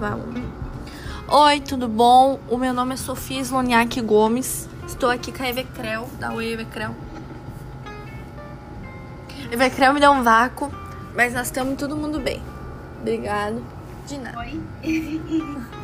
Vamos. Oi, tudo bom? O meu nome é Sofia Sloniak Gomes. Estou aqui com a Evecrel. Dá oi, Evecrel. Evecrel me deu um vácuo, mas nós estamos todo mundo bem. Obrigado. De nada. Oi.